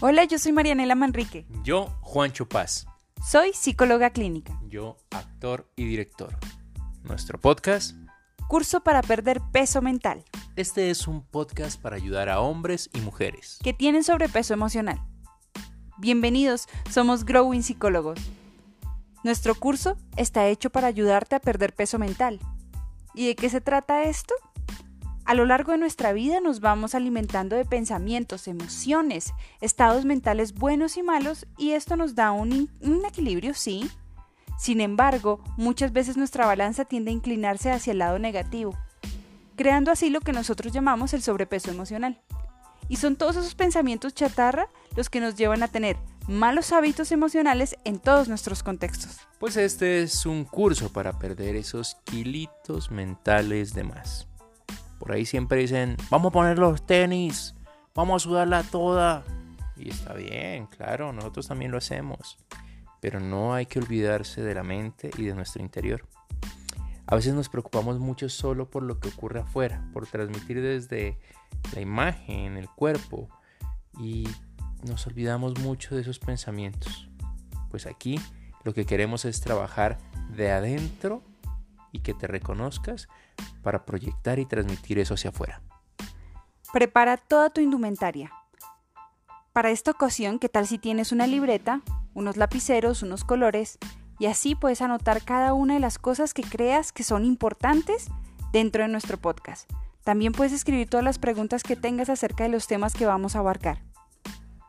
Hola, yo soy Marianela Manrique. Yo, Juancho Paz. Soy psicóloga clínica. Yo, actor y director. Nuestro podcast. Curso para perder peso mental. Este es un podcast para ayudar a hombres y mujeres que tienen sobrepeso emocional. Bienvenidos, somos Growing Psicólogos. Nuestro curso está hecho para ayudarte a perder peso mental. ¿Y de qué se trata esto? A lo largo de nuestra vida nos vamos alimentando de pensamientos, emociones, estados mentales buenos y malos y esto nos da un, equilibrio, sí. Sin embargo, muchas veces nuestra balanza tiende a inclinarse hacia el lado negativo, creando así lo que nosotros llamamos el sobrepeso emocional. Y son todos esos pensamientos chatarra los que nos llevan a tener malos hábitos emocionales en todos nuestros contextos. Pues este es un curso para perder esos kilitos mentales de más. Por ahí siempre dicen, vamos a poner los tenis, vamos a sudarla toda. Y está bien, claro, nosotros también lo hacemos. Pero no hay que olvidarse de la mente y de nuestro interior. A veces nos preocupamos mucho solo por lo que ocurre afuera, por transmitir desde la imagen, el cuerpo, y nos olvidamos mucho de esos pensamientos. Pues aquí lo que queremos es trabajar de adentro y que te reconozcas para proyectar y transmitir eso hacia afuera. Prepara toda tu indumentaria. Para esta ocasión, ¿qué tal si tienes una libreta, unos lapiceros, unos colores, y así puedes anotar cada una de las cosas que creas que son importantes dentro de nuestro podcast? También puedes escribir todas las preguntas que tengas acerca de los temas que vamos a abarcar.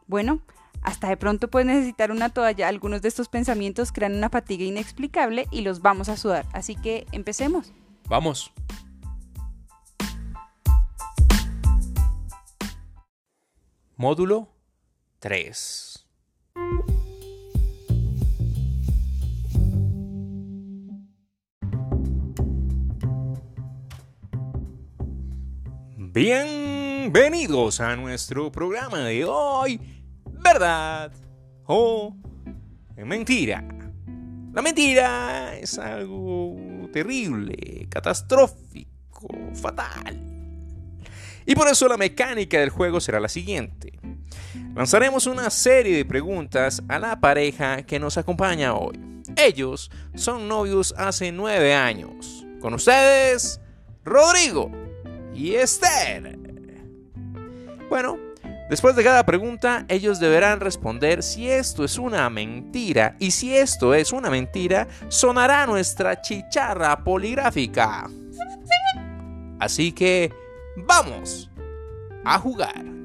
Bueno, hasta de pronto puedes necesitar una toalla. Algunos de estos pensamientos crean una fatiga inexplicable y los vamos a sudar. Así que empecemos. Vamos. Módulo 3. Bienvenidos a nuestro programa de hoy. ¿Verdad o mentira? La mentira es algo terrible, catastrófico, fatal. Y por eso la mecánica del juego será la siguiente. Lanzaremos una serie de preguntas a la pareja que nos acompaña hoy. Ellos son novios hace nueve años. Con ustedes, Rodrigo y Esther. Bueno, después de cada pregunta, ellos deberán responder si esto es una mentira y si esto es una mentira, sonará nuestra chicharra poligráfica. Así que, vamos a jugar.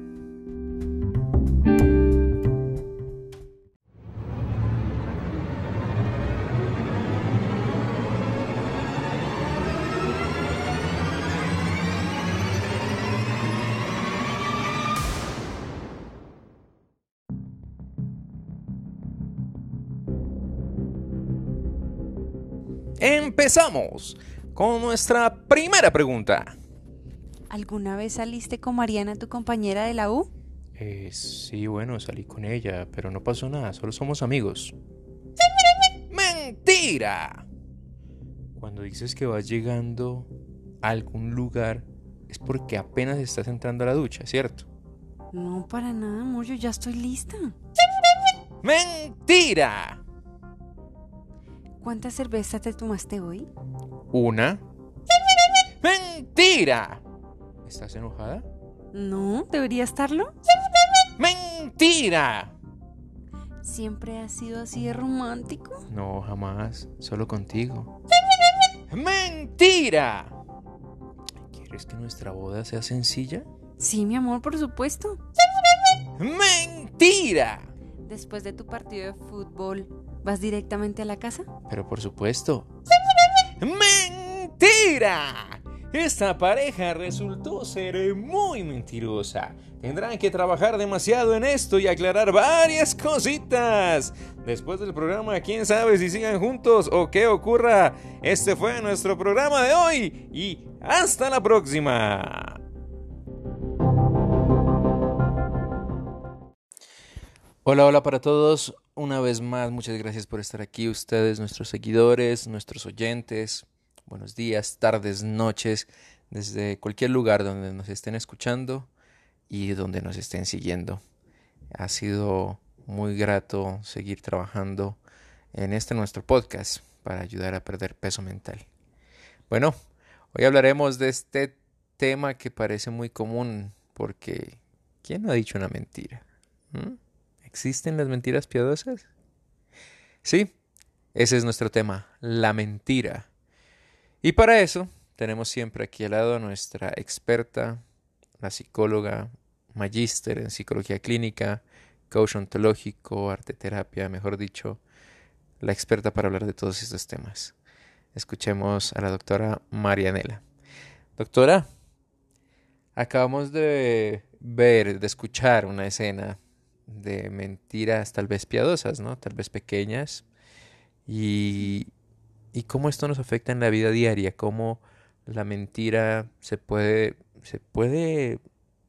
Empezamos con nuestra primera pregunta. ¿Alguna vez saliste con Mariana, tu compañera de la U? Eh, sí, bueno, salí con ella, pero no pasó nada, solo somos amigos. ¡Mentira! Cuando dices que vas llegando a algún lugar, es porque apenas estás entrando a la ducha, ¿cierto? No, para nada, amor, yo ya estoy lista. ¡Mentira! ¿Cuántas cervezas te tomaste hoy? Una. ¡Mentira! ¿Estás enojada? No, ¿debería estarlo? ¡Mentira! ¿Siempre has sido así de romántico? No, jamás. Solo contigo. ¡Mentira! ¿Quieres que nuestra boda sea sencilla? Sí, mi amor, por supuesto. ¡Mentira! Después de tu partido de fútbol, ¿vas directamente a la casa? Pero por supuesto. ¡Mentira! Esta pareja resultó ser muy mentirosa. Tendrán que trabajar demasiado en esto y aclarar varias cositas. Después del programa, quién sabe si sigan juntos o qué ocurra. Este fue nuestro programa de hoy y hasta la próxima. Hola, hola para todos. Una vez más, muchas gracias por estar aquí, ustedes, nuestros seguidores, nuestros oyentes. Buenos días, tardes, noches, desde cualquier lugar donde nos estén escuchando y donde nos estén siguiendo. ha sido muy grato seguir trabajando en este nuestro podcast para ayudar a perder peso mental. Bueno, hoy hablaremos de este tema que parece muy común porque ¿quién no ha dicho una mentira? ¿Mm? ¿Existen las mentiras piadosas? Sí, ese es nuestro tema, la mentira. Y para eso tenemos siempre aquí al lado a nuestra experta, la psicóloga, magíster en psicología clínica, coach ontológico, arte terapia, mejor dicho, la experta para hablar de todos estos temas. Escuchemos a la doctora Marianela. Doctora, acabamos de ver, de escuchar una escena de mentiras tal vez piadosas, ¿no? Tal vez pequeñas. Y, y cómo esto nos afecta en la vida diaria, cómo la mentira se puede, se puede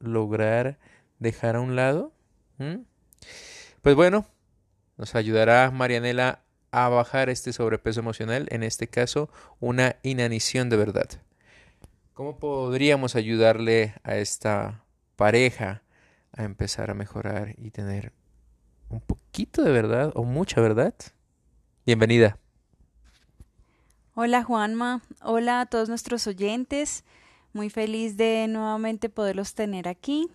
lograr dejar a un lado. Pues bueno, nos ayudará Marianela a bajar este sobrepeso emocional, en este caso una inanición de verdad. ¿Cómo podríamos ayudarle a esta pareja a empezar a mejorar y tener un poquito de verdad o mucha verdad? Bienvenida. Hola Juanma, hola a todos nuestros oyentes, muy feliz de nuevamente poderlos tener aquí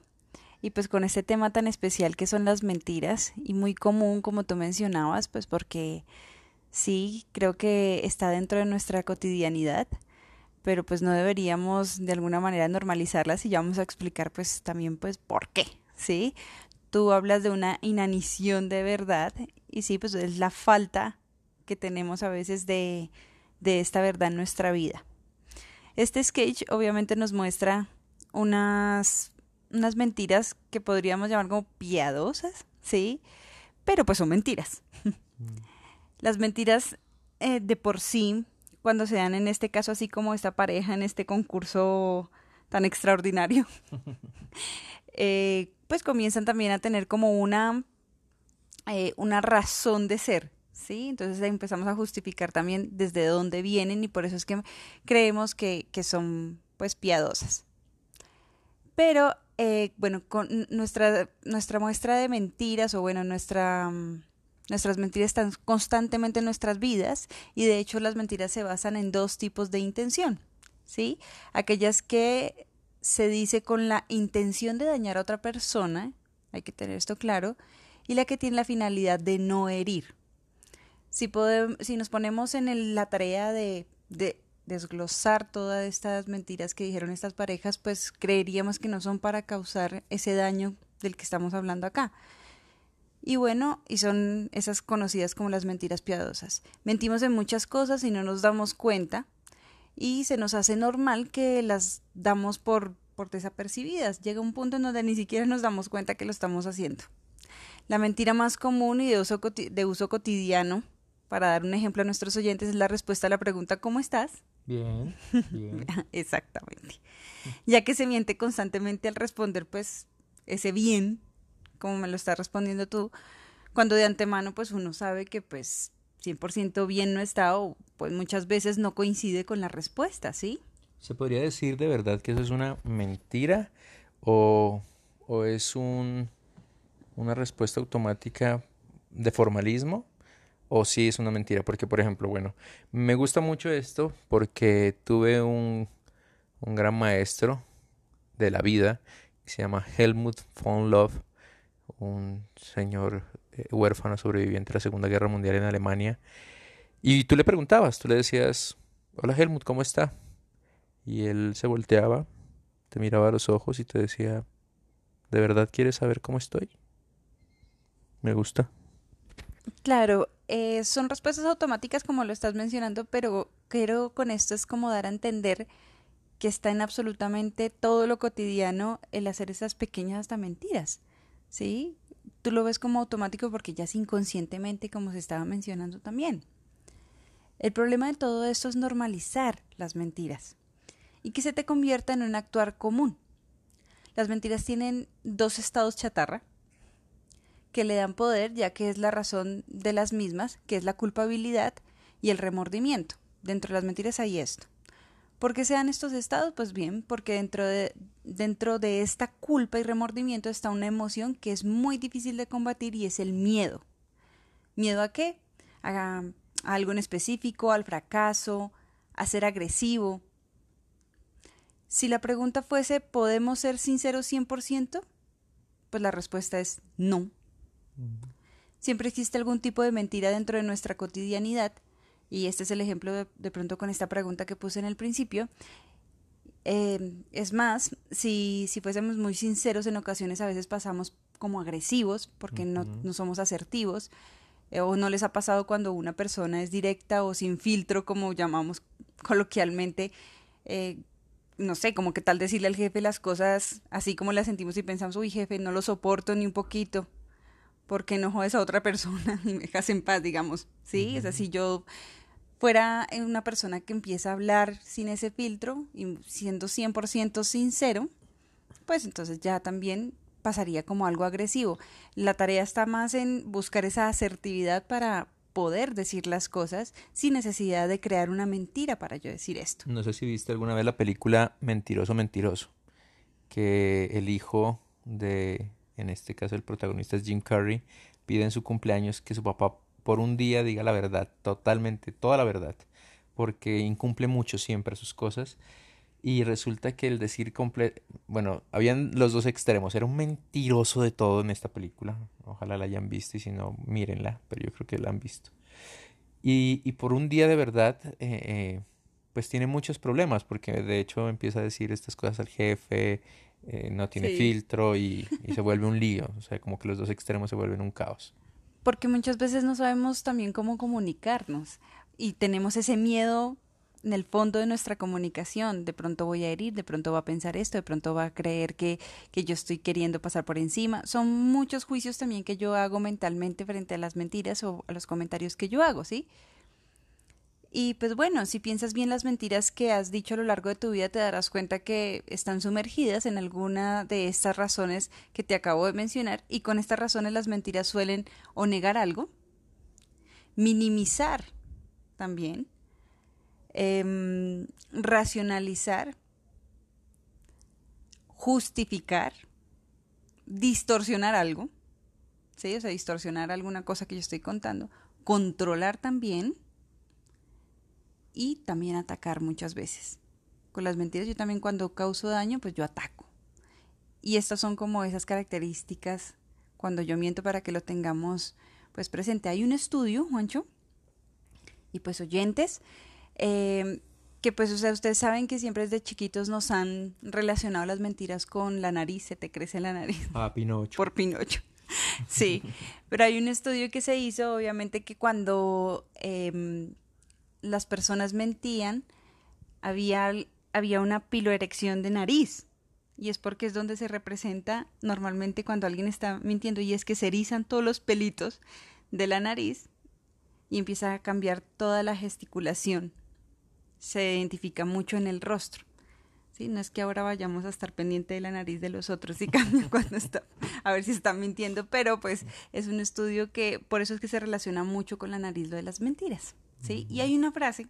y pues con este tema tan especial que son las mentiras y muy común como tú mencionabas, pues porque sí, creo que está dentro de nuestra cotidianidad, pero pues no deberíamos de alguna manera normalizarlas y ya vamos a explicar pues también pues por qué, ¿sí? Tú hablas de una inanición de verdad y sí, pues es la falta que tenemos a veces de, de esta verdad en nuestra vida. Este sketch obviamente nos muestra unas unas mentiras que podríamos llamar como piadosas, ¿sí? Pero pues son mentiras. Las mentiras eh, de por sí, cuando se dan en este caso así como esta pareja en este concurso tan extraordinario, eh, pues comienzan también a tener como una, eh, una razón de ser, ¿sí? Entonces empezamos a justificar también desde dónde vienen y por eso es que creemos que, que son pues piadosas. Pero eh, bueno, con nuestra, nuestra muestra de mentiras o bueno, nuestra, nuestras mentiras están constantemente en nuestras vidas y de hecho las mentiras se basan en dos tipos de intención, ¿sí? Aquellas que se dice con la intención de dañar a otra persona, hay que tener esto claro, y la que tiene la finalidad de no herir. Si, podemos, si nos ponemos en la tarea de, de desglosar todas estas mentiras que dijeron estas parejas, pues creeríamos que no son para causar ese daño del que estamos hablando acá. Y bueno, y son esas conocidas como las mentiras piadosas. Mentimos en muchas cosas y no nos damos cuenta y se nos hace normal que las damos por, por desapercibidas. Llega un punto en donde ni siquiera nos damos cuenta que lo estamos haciendo. La mentira más común y de uso, de uso cotidiano, para dar un ejemplo a nuestros oyentes, es la respuesta a la pregunta ¿cómo estás? Bien, bien. Exactamente. Ya que se miente constantemente al responder, pues, ese bien, como me lo está respondiendo tú, cuando de antemano, pues, uno sabe que, pues, 100% bien no está o, pues, muchas veces no coincide con la respuesta, ¿sí? ¿Se podría decir de verdad que eso es una mentira o, o es un, una respuesta automática de formalismo? o si es una mentira. Porque, por ejemplo, bueno, me gusta mucho esto porque tuve un, un gran maestro de la vida que se llama Helmut von Love, un señor eh, huérfano sobreviviente de la Segunda Guerra Mundial en Alemania. Y tú le preguntabas, tú le decías, hola Helmut, ¿cómo está? Y él se volteaba, te miraba a los ojos y te decía, ¿de verdad quieres saber cómo estoy? Me gusta. Claro, eh, son respuestas automáticas como lo estás mencionando, pero creo con esto es como dar a entender que está en absolutamente todo lo cotidiano el hacer esas pequeñas hasta mentiras, ¿sí? Tú lo ves como automático porque ya es inconscientemente, como se estaba mencionando también. El problema de todo esto es normalizar las mentiras y que se te convierta en un actuar común. Las mentiras tienen dos estados chatarra, que le dan poder, ya que es la razón de las mismas, que es la culpabilidad y el remordimiento. Dentro de las mentiras hay esto. ¿Por qué se dan estos estados? Pues bien, porque dentro de, dentro de esta culpa y remordimiento está una emoción que es muy difícil de combatir y es el miedo. ¿Miedo a qué? A, a algo en específico, al fracaso, a ser agresivo. Si la pregunta fuese, ¿podemos ser sinceros 100%? Pues la respuesta es no. Siempre existe algún tipo de mentira dentro de nuestra cotidianidad y este es el ejemplo de, de pronto con esta pregunta que puse en el principio. Eh, es más, si, si fuésemos muy sinceros, en ocasiones a veces pasamos como agresivos porque no, no somos asertivos. Eh, o no les ha pasado cuando una persona es directa o sin filtro, como llamamos coloquialmente, eh, no sé, como que tal decirle al jefe las cosas así como las sentimos y pensamos, uy jefe, no lo soporto ni un poquito, porque no jodes a otra persona y me dejas en paz, digamos, ¿sí? Es así, yo fuera una persona que empieza a hablar sin ese filtro y siendo 100% sincero, pues entonces ya también pasaría como algo agresivo. La tarea está más en buscar esa asertividad para poder decir las cosas sin necesidad de crear una mentira para yo decir esto. No sé si viste alguna vez la película Mentiroso, Mentiroso, que el hijo de, en este caso el protagonista es Jim Carrey, pide en su cumpleaños que su papá por un día diga la verdad, totalmente, toda la verdad, porque incumple mucho siempre sus cosas. Y resulta que el decir comple bueno, habían los dos extremos, era un mentiroso de todo en esta película. Ojalá la hayan visto y si no, mírenla, pero yo creo que la han visto. Y, y por un día de verdad, eh, eh, pues tiene muchos problemas, porque de hecho empieza a decir estas cosas al jefe, eh, no tiene sí. filtro y, y se vuelve un lío. O sea, como que los dos extremos se vuelven un caos porque muchas veces no sabemos también cómo comunicarnos y tenemos ese miedo en el fondo de nuestra comunicación. De pronto voy a herir, de pronto va a pensar esto, de pronto va a creer que, que yo estoy queriendo pasar por encima. Son muchos juicios también que yo hago mentalmente frente a las mentiras o a los comentarios que yo hago, ¿sí? Y pues bueno, si piensas bien las mentiras que has dicho a lo largo de tu vida, te darás cuenta que están sumergidas en alguna de estas razones que te acabo de mencionar y con estas razones las mentiras suelen o negar algo, minimizar también, eh, racionalizar, justificar, distorsionar algo, ¿sí? O sea, distorsionar alguna cosa que yo estoy contando, controlar también, y también atacar muchas veces. Con las mentiras yo también cuando causo daño, pues yo ataco. Y estas son como esas características cuando yo miento para que lo tengamos pues presente. Hay un estudio, Juancho, y pues oyentes, eh, que pues o sea, ustedes saben que siempre desde chiquitos nos han relacionado las mentiras con la nariz, se te crece la nariz. Ah, Pinocho. Por Pinocho. Sí, pero hay un estudio que se hizo, obviamente, que cuando eh, las personas mentían, había, había una piloerección de nariz. Y es porque es donde se representa normalmente cuando alguien está mintiendo y es que se erizan todos los pelitos de la nariz y empieza a cambiar toda la gesticulación. Se identifica mucho en el rostro. ¿sí? No es que ahora vayamos a estar pendiente de la nariz de los otros y cambia cuando está, a ver si están mintiendo, pero pues es un estudio que por eso es que se relaciona mucho con la nariz lo de las mentiras. ¿Sí? Y hay una frase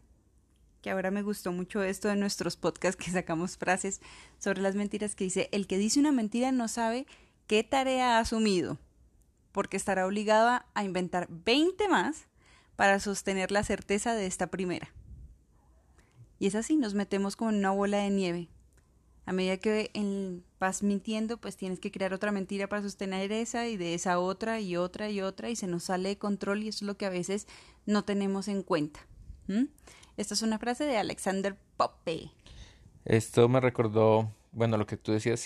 que ahora me gustó mucho esto de nuestros podcasts que sacamos frases sobre las mentiras que dice, el que dice una mentira no sabe qué tarea ha asumido, porque estará obligado a inventar 20 más para sostener la certeza de esta primera. Y es así, nos metemos como en una bola de nieve. A medida que vas mintiendo, pues tienes que crear otra mentira para sostener esa y de esa otra y otra y otra y se nos sale de control y eso es lo que a veces no tenemos en cuenta. Esta es una frase de Alexander Pope. Esto me recordó, bueno, lo que tú decías,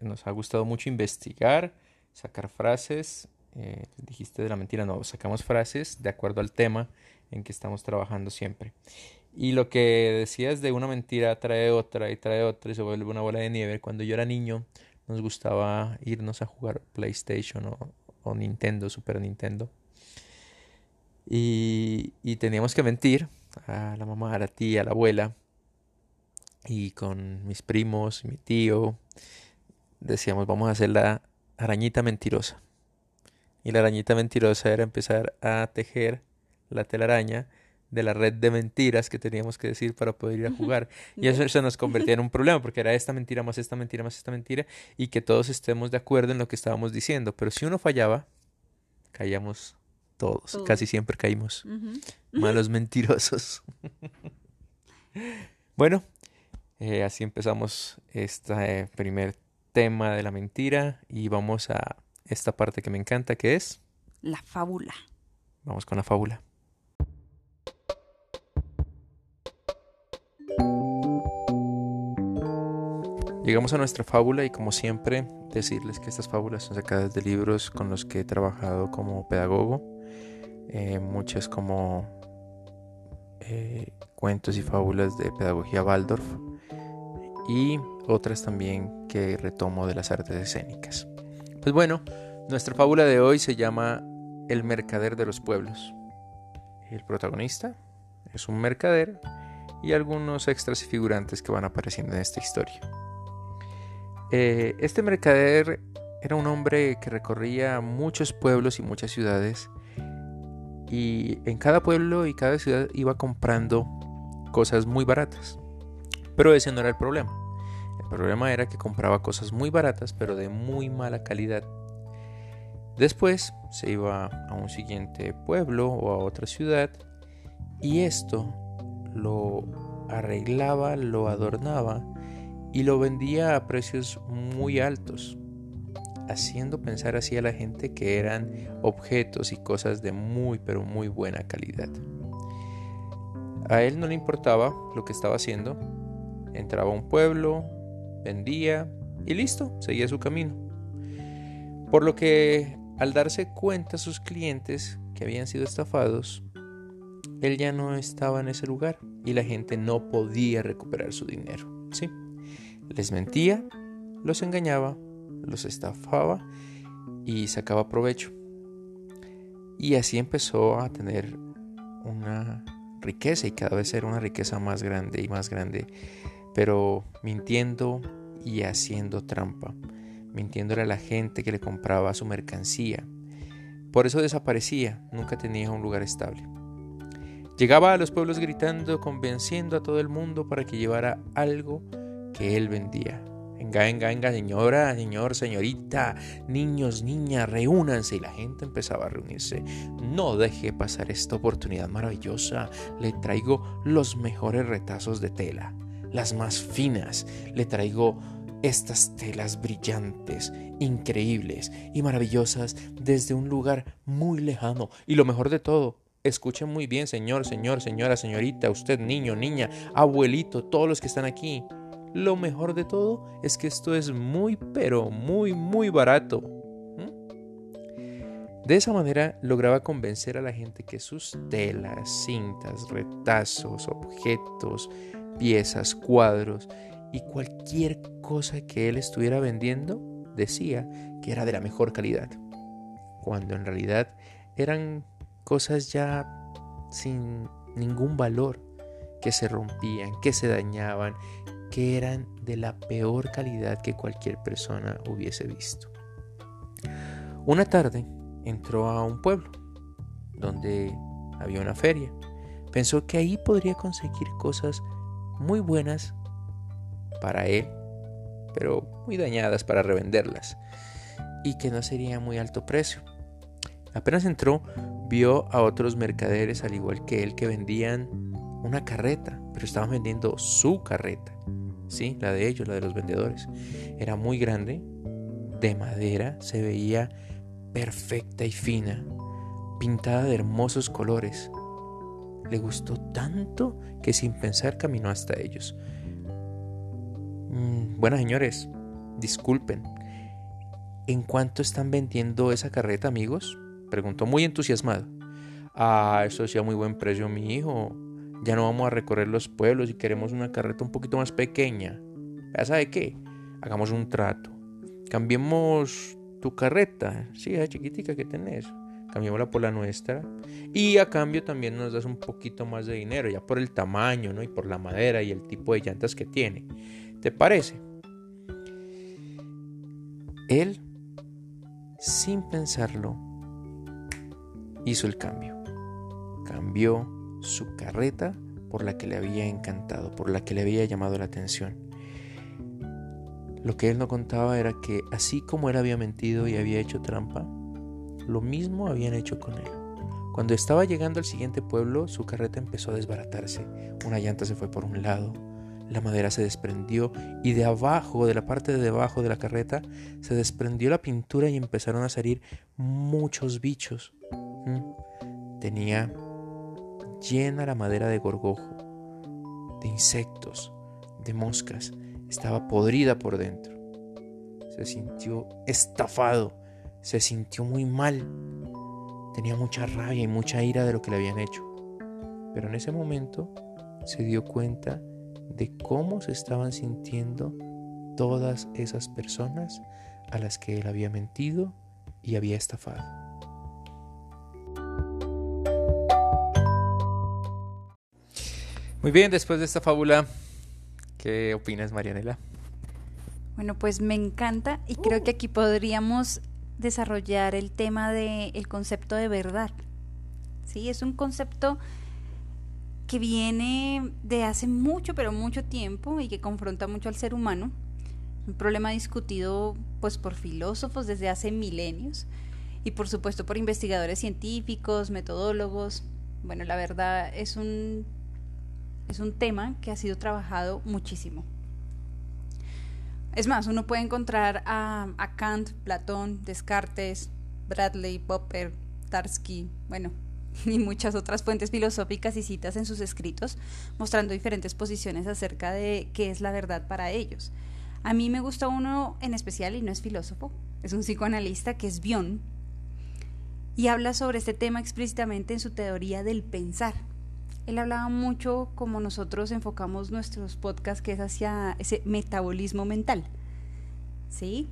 nos ha gustado mucho investigar, sacar frases. Eh, dijiste de la mentira, no, sacamos frases de acuerdo al tema en que estamos trabajando siempre. Y lo que decías de una mentira trae otra y trae otra y se vuelve una bola de nieve. Cuando yo era niño nos gustaba irnos a jugar PlayStation o, o Nintendo, Super Nintendo. Y, y, teníamos que mentir a la mamá, a la tía, a la abuela. Y con mis primos y mi tío decíamos, vamos a hacer la arañita mentirosa. Y la arañita mentirosa era empezar a tejer la telaraña de la red de mentiras que teníamos que decir para poder ir a jugar. Y eso se nos convertía en un problema, porque era esta mentira más esta mentira más esta mentira, y que todos estemos de acuerdo en lo que estábamos diciendo. Pero si uno fallaba, caíamos todos, casi siempre caímos. Malos mentirosos. bueno, eh, así empezamos este primer tema de la mentira y vamos a esta parte que me encanta, que es... La fábula. Vamos con la fábula. Llegamos a nuestra fábula y como siempre decirles que estas fábulas son sacadas de libros con los que he trabajado como pedagogo, eh, muchas como eh, cuentos y fábulas de pedagogía Waldorf y otras también que retomo de las artes escénicas. Pues bueno, nuestra fábula de hoy se llama El mercader de los pueblos. El protagonista es un mercader y algunos extras y figurantes que van apareciendo en esta historia. Eh, este mercader era un hombre que recorría muchos pueblos y muchas ciudades y en cada pueblo y cada ciudad iba comprando cosas muy baratas. Pero ese no era el problema. El problema era que compraba cosas muy baratas pero de muy mala calidad. Después se iba a un siguiente pueblo o a otra ciudad y esto lo arreglaba, lo adornaba y lo vendía a precios muy altos, haciendo pensar así a la gente que eran objetos y cosas de muy pero muy buena calidad. A él no le importaba lo que estaba haciendo, entraba a un pueblo, vendía y listo, seguía su camino. Por lo que al darse cuenta sus clientes que habían sido estafados, él ya no estaba en ese lugar y la gente no podía recuperar su dinero. ¿sí? Les mentía, los engañaba, los estafaba y sacaba provecho. Y así empezó a tener una riqueza y cada vez era una riqueza más grande y más grande, pero mintiendo y haciendo trampa, mintiéndole a la gente que le compraba su mercancía. Por eso desaparecía, nunca tenía un lugar estable. Llegaba a los pueblos gritando, convenciendo a todo el mundo para que llevara algo que él vendía. Venga, venga, venga, señora, señor, señorita, niños, niñas, reúnanse. Y la gente empezaba a reunirse. No deje pasar esta oportunidad maravillosa. Le traigo los mejores retazos de tela, las más finas. Le traigo estas telas brillantes, increíbles y maravillosas desde un lugar muy lejano. Y lo mejor de todo, escuchen muy bien, señor, señor, señora, señorita, usted, niño, niña, abuelito, todos los que están aquí. Lo mejor de todo es que esto es muy, pero muy, muy barato. De esa manera lograba convencer a la gente que sus telas, cintas, retazos, objetos, piezas, cuadros y cualquier cosa que él estuviera vendiendo decía que era de la mejor calidad, cuando en realidad eran cosas ya sin ningún valor, que se rompían, que se dañaban, que eran de la peor calidad que cualquier persona hubiese visto. Una tarde entró a un pueblo donde había una feria. Pensó que ahí podría conseguir cosas muy buenas para él, pero muy dañadas para revenderlas, y que no sería muy alto precio. Apenas entró, vio a otros mercaderes al igual que él que vendían una carreta, pero estaban vendiendo su carreta sí, la de ellos, la de los vendedores. Era muy grande, de madera, se veía perfecta y fina, pintada de hermosos colores. Le gustó tanto que sin pensar caminó hasta ellos. Mm, señores, disculpen. ¿En cuánto están vendiendo esa carreta, amigos? Preguntó muy entusiasmado. Ah, eso sí a muy buen precio, mi hijo. Ya no vamos a recorrer los pueblos y queremos una carreta un poquito más pequeña. ¿Ya sabe qué? Hagamos un trato. Cambiemos tu carreta, sí, esa chiquitica que tenés. Cambiémosla por la nuestra. Y a cambio también nos das un poquito más de dinero, ya por el tamaño, ¿no? Y por la madera y el tipo de llantas que tiene. ¿Te parece? Él, sin pensarlo, hizo el cambio. Cambió su carreta por la que le había encantado, por la que le había llamado la atención. Lo que él no contaba era que así como él había mentido y había hecho trampa, lo mismo habían hecho con él. Cuando estaba llegando al siguiente pueblo, su carreta empezó a desbaratarse. Una llanta se fue por un lado, la madera se desprendió y de abajo, de la parte de debajo de la carreta, se desprendió la pintura y empezaron a salir muchos bichos. ¿Mm? Tenía llena la madera de gorgojo, de insectos, de moscas. Estaba podrida por dentro. Se sintió estafado, se sintió muy mal Tenía mucha rabia y mucha ira de lo que le habían hecho. Pero en ese momento se dio cuenta de cómo se estaban sintiendo todas esas personas a las que él había mentido y había estafado. Muy bien, después de esta fábula, ¿qué opinas, Marianela? Bueno, pues me encanta y creo que aquí podríamos desarrollar el tema del concepto de verdad. ¿sí? Es un concepto que viene de hace mucho, pero mucho tiempo y que confronta mucho al ser humano. Un problema discutido pues por filósofos desde hace milenios y por supuesto por investigadores científicos, metodólogos. Bueno, la verdad es un es un tema que ha sido trabajado muchísimo. Es más, uno puede encontrar a, Kant, Platón, Descartes, Bradley, Popper, Tarski, bueno, y muchas otras fuentes filosóficas y citas en sus escritos, mostrando diferentes posiciones acerca de qué es la verdad para ellos. A mí me gusta uno en especial, y no es filósofo, es un psicoanalista que es Bion, y habla sobre este tema explícitamente en su teoría del pensar. Él hablaba mucho como nosotros enfocamos nuestros podcasts, que es hacia ese metabolismo mental. ¿Sí?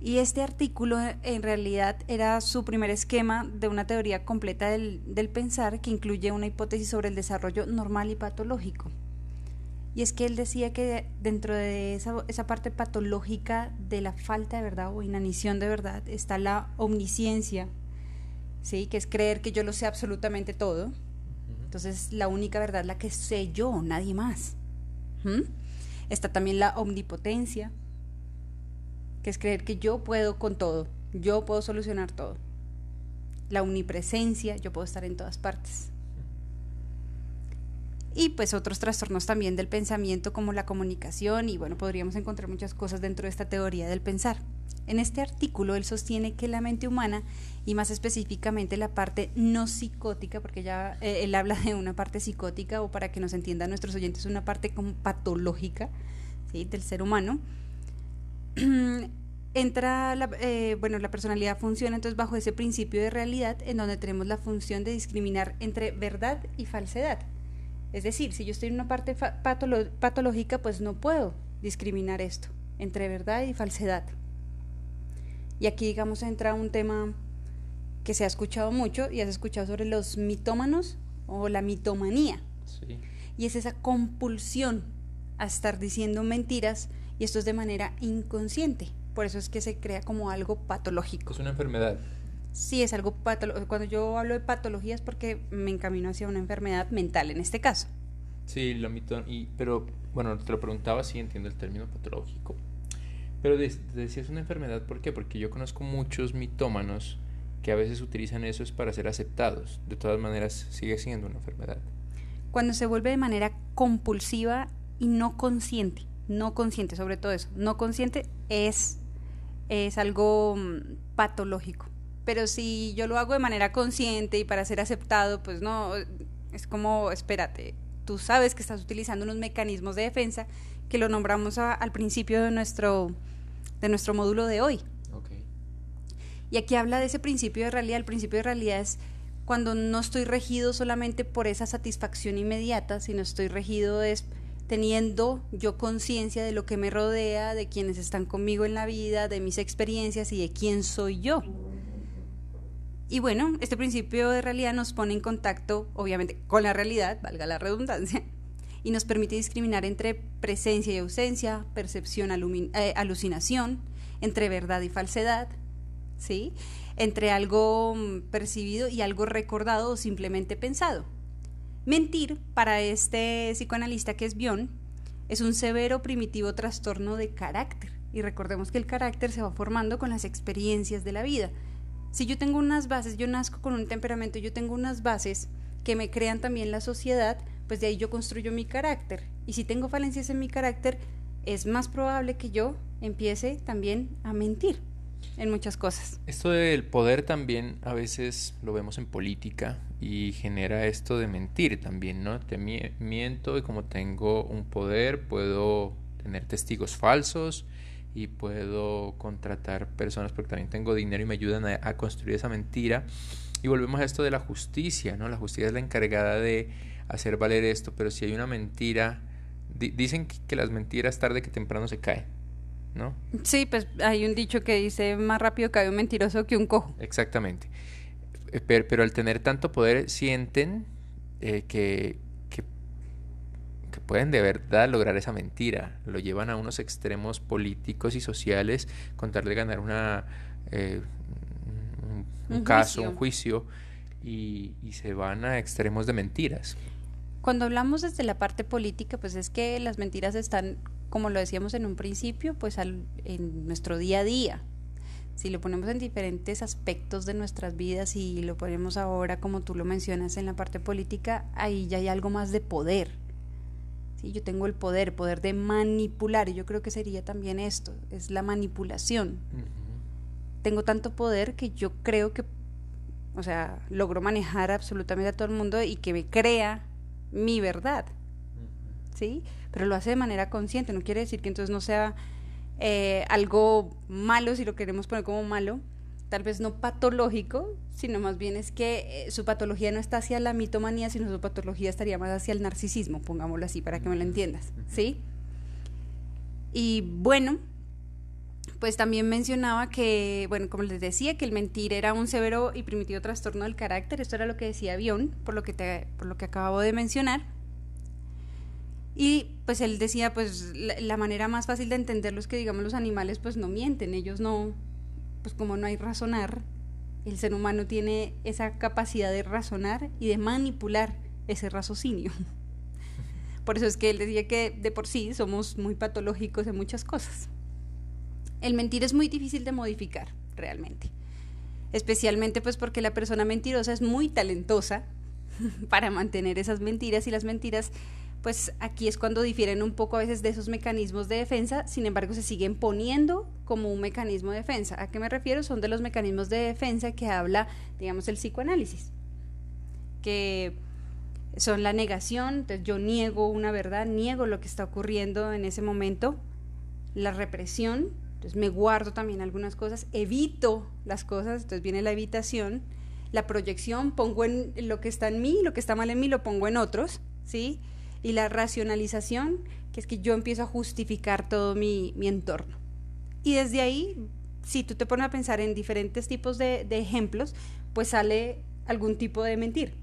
Y este artículo en realidad era su primer esquema de una teoría completa del, pensar que incluye una hipótesis sobre el desarrollo normal y patológico. Y es que él decía que dentro de esa, esa, parte patológica de la falta de verdad o inanición de verdad está la omnisciencia, ¿sí? que es creer que yo lo sé absolutamente todo, entonces, la única verdad la que sé yo, nadie más. ¿Mm? Está también la omnipotencia, que es creer que yo puedo con todo, yo puedo solucionar todo. La omnipresencia, yo puedo estar en todas partes. Y pues otros trastornos también del pensamiento como la comunicación y bueno, podríamos encontrar muchas cosas dentro de esta teoría del pensar. En este artículo él sostiene que la mente humana y más específicamente la parte no psicótica, porque ya eh, él habla de una parte psicótica o para que nos entiendan nuestros oyentes, una parte patológica del ser humano. Entra, la, eh, bueno, la personalidad funciona entonces bajo ese principio de realidad en donde tenemos la función de discriminar entre verdad y falsedad. Es decir, si yo estoy en una parte patológica, pues no puedo discriminar esto entre verdad y falsedad. Y aquí, digamos, entra un tema que se ha escuchado mucho y has escuchado sobre los mitómanos o la mitomanía. Y es esa compulsión a estar diciendo mentiras y esto es de manera inconsciente. Por eso es que se crea como algo patológico. Es una enfermedad. Sí, es algo patológico. Cuando yo hablo de patología es porque me encamino hacia una enfermedad mental en este caso. Sí, lo mito, y, pero bueno, te lo preguntaba si entiendo el término patológico. Pero decías una enfermedad, ¿por qué? Porque yo conozco muchos mitómanos que a veces utilizan eso es para ser aceptados. De todas maneras, sigue siendo una enfermedad. Cuando se vuelve de manera compulsiva y no consciente, no consciente, sobre todo eso, no consciente es, es algo mm, patológico. Pero si yo lo hago de manera consciente y para ser aceptado, pues no, es como, espérate, tú sabes que estás utilizando unos mecanismos de defensa que lo nombramos al principio de nuestro, de nuestro módulo de hoy. Y aquí habla de ese principio de realidad. El principio de realidad es cuando no estoy regido solamente por esa satisfacción inmediata, sino estoy regido es teniendo yo conciencia de lo que me rodea, de quienes están conmigo en la vida, de mis experiencias y de quién soy yo. Y bueno, este principio de realidad nos pone en contacto, obviamente, con la realidad, valga la redundancia, y nos permite discriminar entre presencia y ausencia, percepción, eh, alucinación, entre verdad y falsedad, ¿sí? entre algo mm, percibido y algo recordado o simplemente pensado. Mentir, para este psicoanalista que es Bion, es un severo primitivo trastorno de carácter. Y recordemos que el carácter se va formando con las experiencias de la vida. Si yo tengo unas bases, yo nazco con un temperamento, yo tengo unas bases que me crean también la sociedad, pues de ahí yo construyo mi carácter. Y si tengo falencias en mi carácter, es más probable que yo empiece también a mentir en muchas cosas. Esto del poder también a veces lo vemos en política y genera esto de mentir también, ¿no? Te miento y como tengo un poder puedo tener testigos falsos y puedo contratar personas porque también tengo dinero y me ayudan a, construir esa mentira. Y volvemos a esto de la justicia, ¿no? La justicia es la encargada de hacer valer esto, pero si hay una mentira, dicen que las mentiras tarde que temprano se caen. ¿no? Sí, pues hay un dicho que dice más rápido cae un mentiroso que un cojo. Exactamente. Eh, pero, al tener tanto poder sienten eh, que, pueden de verdad lograr esa mentira. Lo llevan a unos extremos políticos y sociales, contarle ganar una, eh, un, caso, un juicio, y, y se van a extremos de mentiras. Cuando hablamos desde la parte política, pues es que las mentiras están como lo decíamos en un principio, pues en nuestro día a día. Si lo ponemos en diferentes aspectos de nuestras vidas y lo ponemos ahora, como tú lo mencionas, en la parte política, ahí ya hay algo más de poder. ¿Sí? Yo tengo el poder, poder de manipular, y yo creo que sería también esto, es la manipulación. Tengo tanto poder que yo creo que, o sea, logro manejar absolutamente a todo el mundo y que me crea mi verdad. ¿Sí? pero lo hace de manera consciente, no quiere decir que entonces no sea eh, algo malo, si lo queremos poner como malo, tal vez no patológico, sino más bien es que eh, su patología no está hacia la mitomanía, sino su patología estaría más hacia el narcisismo, pongámoslo así, para que me lo entiendas, ¿sí? Y bueno, pues también mencionaba que, bueno, como les decía, que el mentir era un severo y primitivo trastorno del carácter, esto era lo que decía Bion, por lo que, te, por lo que acabo de mencionar. Y pues él decía, pues la, manera más fácil de entenderlo es que, digamos, los animales pues no mienten, ellos no, pues como no hay razonar, el ser humano tiene esa capacidad de razonar y de manipular ese raciocinio. Por eso es que él decía que de por sí somos muy patológicos en muchas cosas. El mentir es muy difícil de modificar, realmente. Especialmente pues porque la persona mentirosa es muy talentosa para mantener esas mentiras y las mentiras pues aquí es cuando difieren un poco a veces de esos mecanismos de defensa, sin embargo se siguen poniendo como un mecanismo de defensa. ¿A qué me refiero? Son de los mecanismos de defensa que habla, digamos, el psicoanálisis, que son la negación, entonces yo niego una verdad, niego lo que está ocurriendo en ese momento, la represión, entonces me guardo también algunas cosas, evito las cosas, entonces viene la evitación, la proyección, pongo en lo que está en mí, lo que está mal en mí lo pongo en otros, ¿sí? Y la racionalización, que es que yo empiezo a justificar todo mi, entorno. Y desde ahí, si tú te pones a pensar en diferentes tipos de, de ejemplos, pues sale algún tipo de mentir.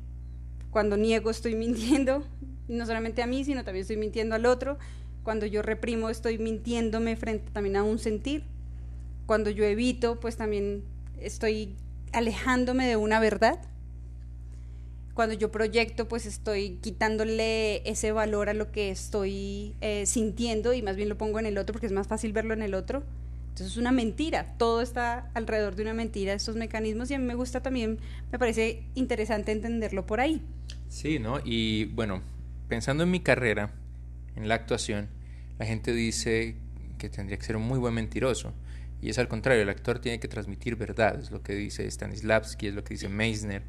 Cuando niego estoy mintiendo, no solamente a mí, sino también estoy mintiendo al otro. Cuando yo reprimo estoy mintiéndome frente también a un sentir. Cuando yo evito, pues también estoy alejándome de una verdad cuando yo proyecto, pues estoy quitándole ese valor a lo que estoy eh, sintiendo y más bien lo pongo en el otro porque es más fácil verlo en el otro. Entonces es una mentira, todo está alrededor de una mentira, estos mecanismos y a mí me gusta también, me parece interesante entenderlo por ahí. Sí, ¿no? Y bueno, pensando en mi carrera, en la actuación, la gente dice que tendría que ser un muy buen mentiroso. Y es al contrario, el actor tiene que transmitir verdad, es lo que dice Stanislavski, es lo que dice Meisner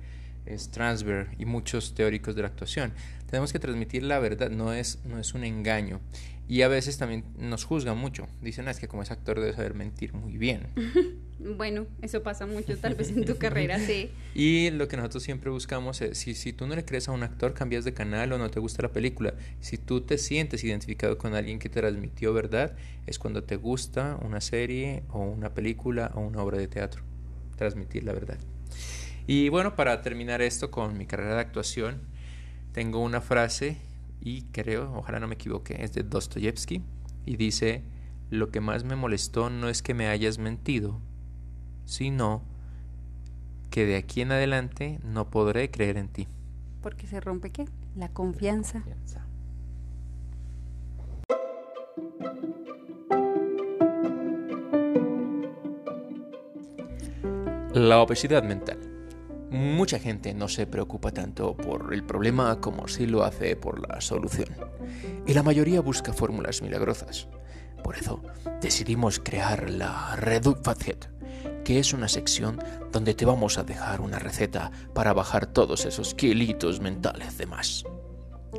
Strasberg y muchos teóricos de la actuación. Tenemos que transmitir la verdad, no es, no es un engaño. Y a veces también nos juzgan mucho. Dicen, ah, es que como es actor debe saber mentir muy bien. Bueno, eso pasa mucho tal vez en tu carrera, sí. Y lo que nosotros siempre buscamos es, si, si tú no le crees a un actor, cambias de canal o no te gusta la película. Si tú te sientes identificado con alguien que te transmitió verdad, es cuando te gusta una serie o una película o una obra de teatro. Transmitir la verdad. Y bueno, para terminar esto con mi carrera de actuación, tengo una frase y creo, ojalá no me equivoque, es de Dostoyevsky y dice, lo que más me molestó no es que me hayas mentido, sino que de aquí en adelante no podré creer en ti. ¿Porque se rompe qué? la confianza. La obesidad mental. Mucha gente no se preocupa tanto por el problema como si lo hace por la solución. Y la mayoría busca fórmulas milagrosas. Por eso decidimos crear la Reduc Fat que es una sección donde te vamos a dejar una receta para bajar todos esos kilitos mentales de más.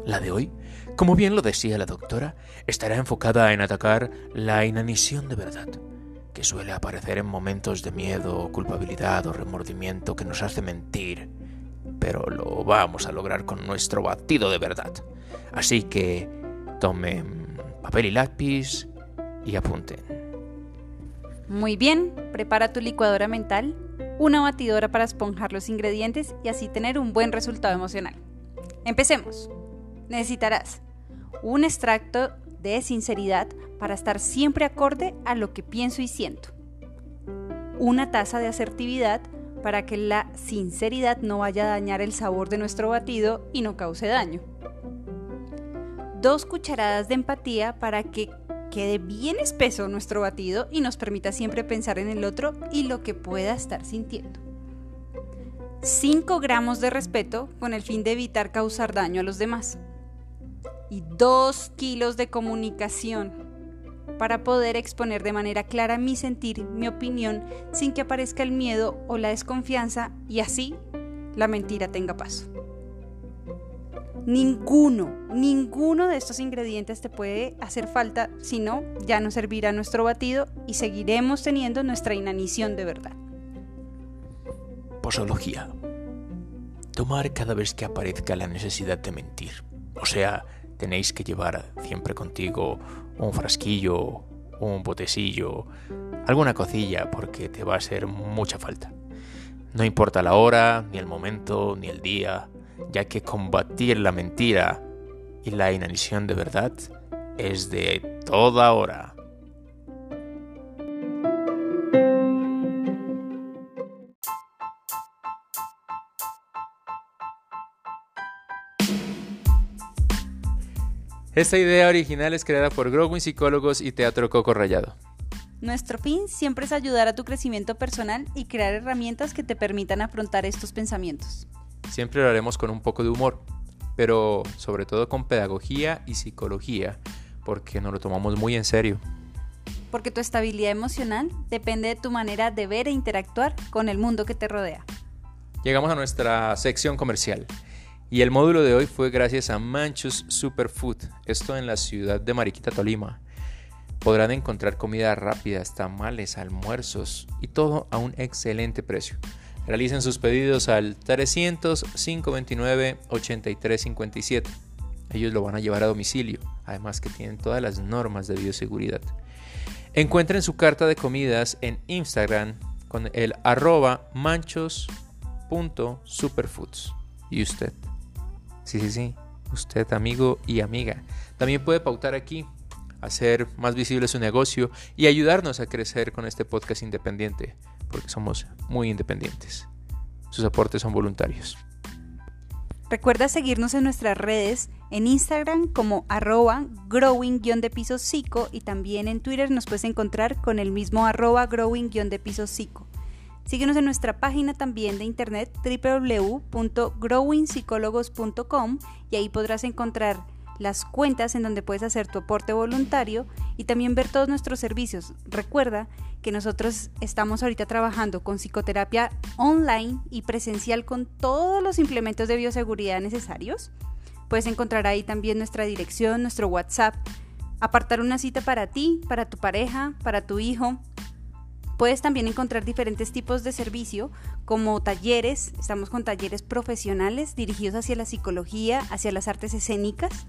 La de hoy, como bien lo decía la doctora, estará enfocada en atacar la inanición de verdad, que suele aparecer en momentos de miedo, culpabilidad o remordimiento que nos hace mentir, pero lo vamos a lograr con nuestro batido de verdad. Así que tomen papel y lápiz y apunten. Muy bien, prepara tu licuadora mental, una batidora para esponjar los ingredientes y así tener un buen resultado emocional. Empecemos. Necesitarás un extracto de sinceridad para estar siempre acorde a lo que pienso y siento. Una taza de asertividad para que la sinceridad no vaya a dañar el sabor de nuestro batido y no cause daño. Dos cucharadas de empatía para que quede bien espeso nuestro batido y nos permita siempre pensar en el otro y lo que pueda estar sintiendo. 5 gramos de respeto con el fin de evitar causar daño a los demás. Y 2 kilos de comunicación para poder exponer de manera clara mi sentir, mi opinión, sin que aparezca el miedo o la desconfianza y así la mentira tenga paso. Ninguno, ninguno de estos ingredientes te puede hacer falta, si no, ya no servirá nuestro batido y seguiremos teniendo nuestra inanición de verdad. Posología. Tomar cada vez que aparezca la necesidad de mentir. O sea, tenéis que llevar siempre contigo un frasquillo, un botecillo, alguna cocilla, porque te va a hacer mucha falta. No importa la hora, ni el momento, ni el día, ya que combatir la mentira y la inanición de verdad es de toda hora. Esta idea original es creada por Growing Psicólogos y Teatro Coco Rayado. Nuestro fin siempre es ayudar a tu crecimiento personal y crear herramientas que te permitan afrontar estos pensamientos. Siempre lo haremos con un poco de humor, pero sobre todo con pedagogía y psicología, porque nos lo tomamos muy en serio. Porque tu estabilidad emocional depende de tu manera de ver e interactuar con el mundo que te rodea. Llegamos a nuestra sección comercial. Y el módulo de hoy fue gracias a Manchus Superfood, esto en la ciudad de Mariquita, Tolima. Podrán encontrar comida rápida, tamales, almuerzos y todo a un excelente precio. Realicen sus pedidos al 300 529 8357. Ellos lo van a llevar a domicilio, además que tienen todas las normas de bioseguridad. Encuentren su carta de comidas en Instagram con el arroba manchos.superfoods. ¿Y usted? Sí, sí, sí. Usted, amigo y amiga. También puede pautar aquí, hacer más visible su negocio y ayudarnos a crecer con este podcast independiente porque somos muy independientes. Sus aportes son voluntarios. Recuerda seguirnos en nuestras redes, en Instagram como arroba growing de piso psico y también en Twitter nos puedes encontrar con el mismo arroba growing de piso psico. Síguenos en nuestra página también de internet www.growingpsicólogos.com y ahí podrás encontrar las cuentas en donde puedes hacer tu aporte voluntario y también ver todos nuestros servicios. Recuerda que nosotros estamos ahorita trabajando con psicoterapia online y presencial con todos los implementos de bioseguridad necesarios. Puedes encontrar ahí también nuestra dirección, nuestro WhatsApp, apartar una cita para ti, para tu pareja, para tu hijo. Puedes también encontrar diferentes tipos de servicio como talleres, estamos con talleres profesionales dirigidos hacia la psicología, hacia las artes escénicas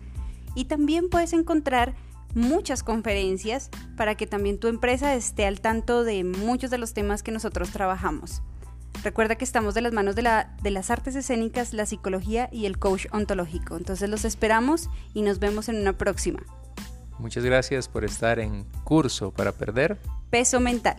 y también puedes encontrar muchas conferencias para que también tu empresa esté al tanto de muchos de los temas que nosotros trabajamos. Recuerda que estamos de las manos de, la, de las artes escénicas, la psicología y el coach ontológico. Entonces los esperamos y nos vemos en una próxima. Muchas gracias por estar en curso para perder peso mental.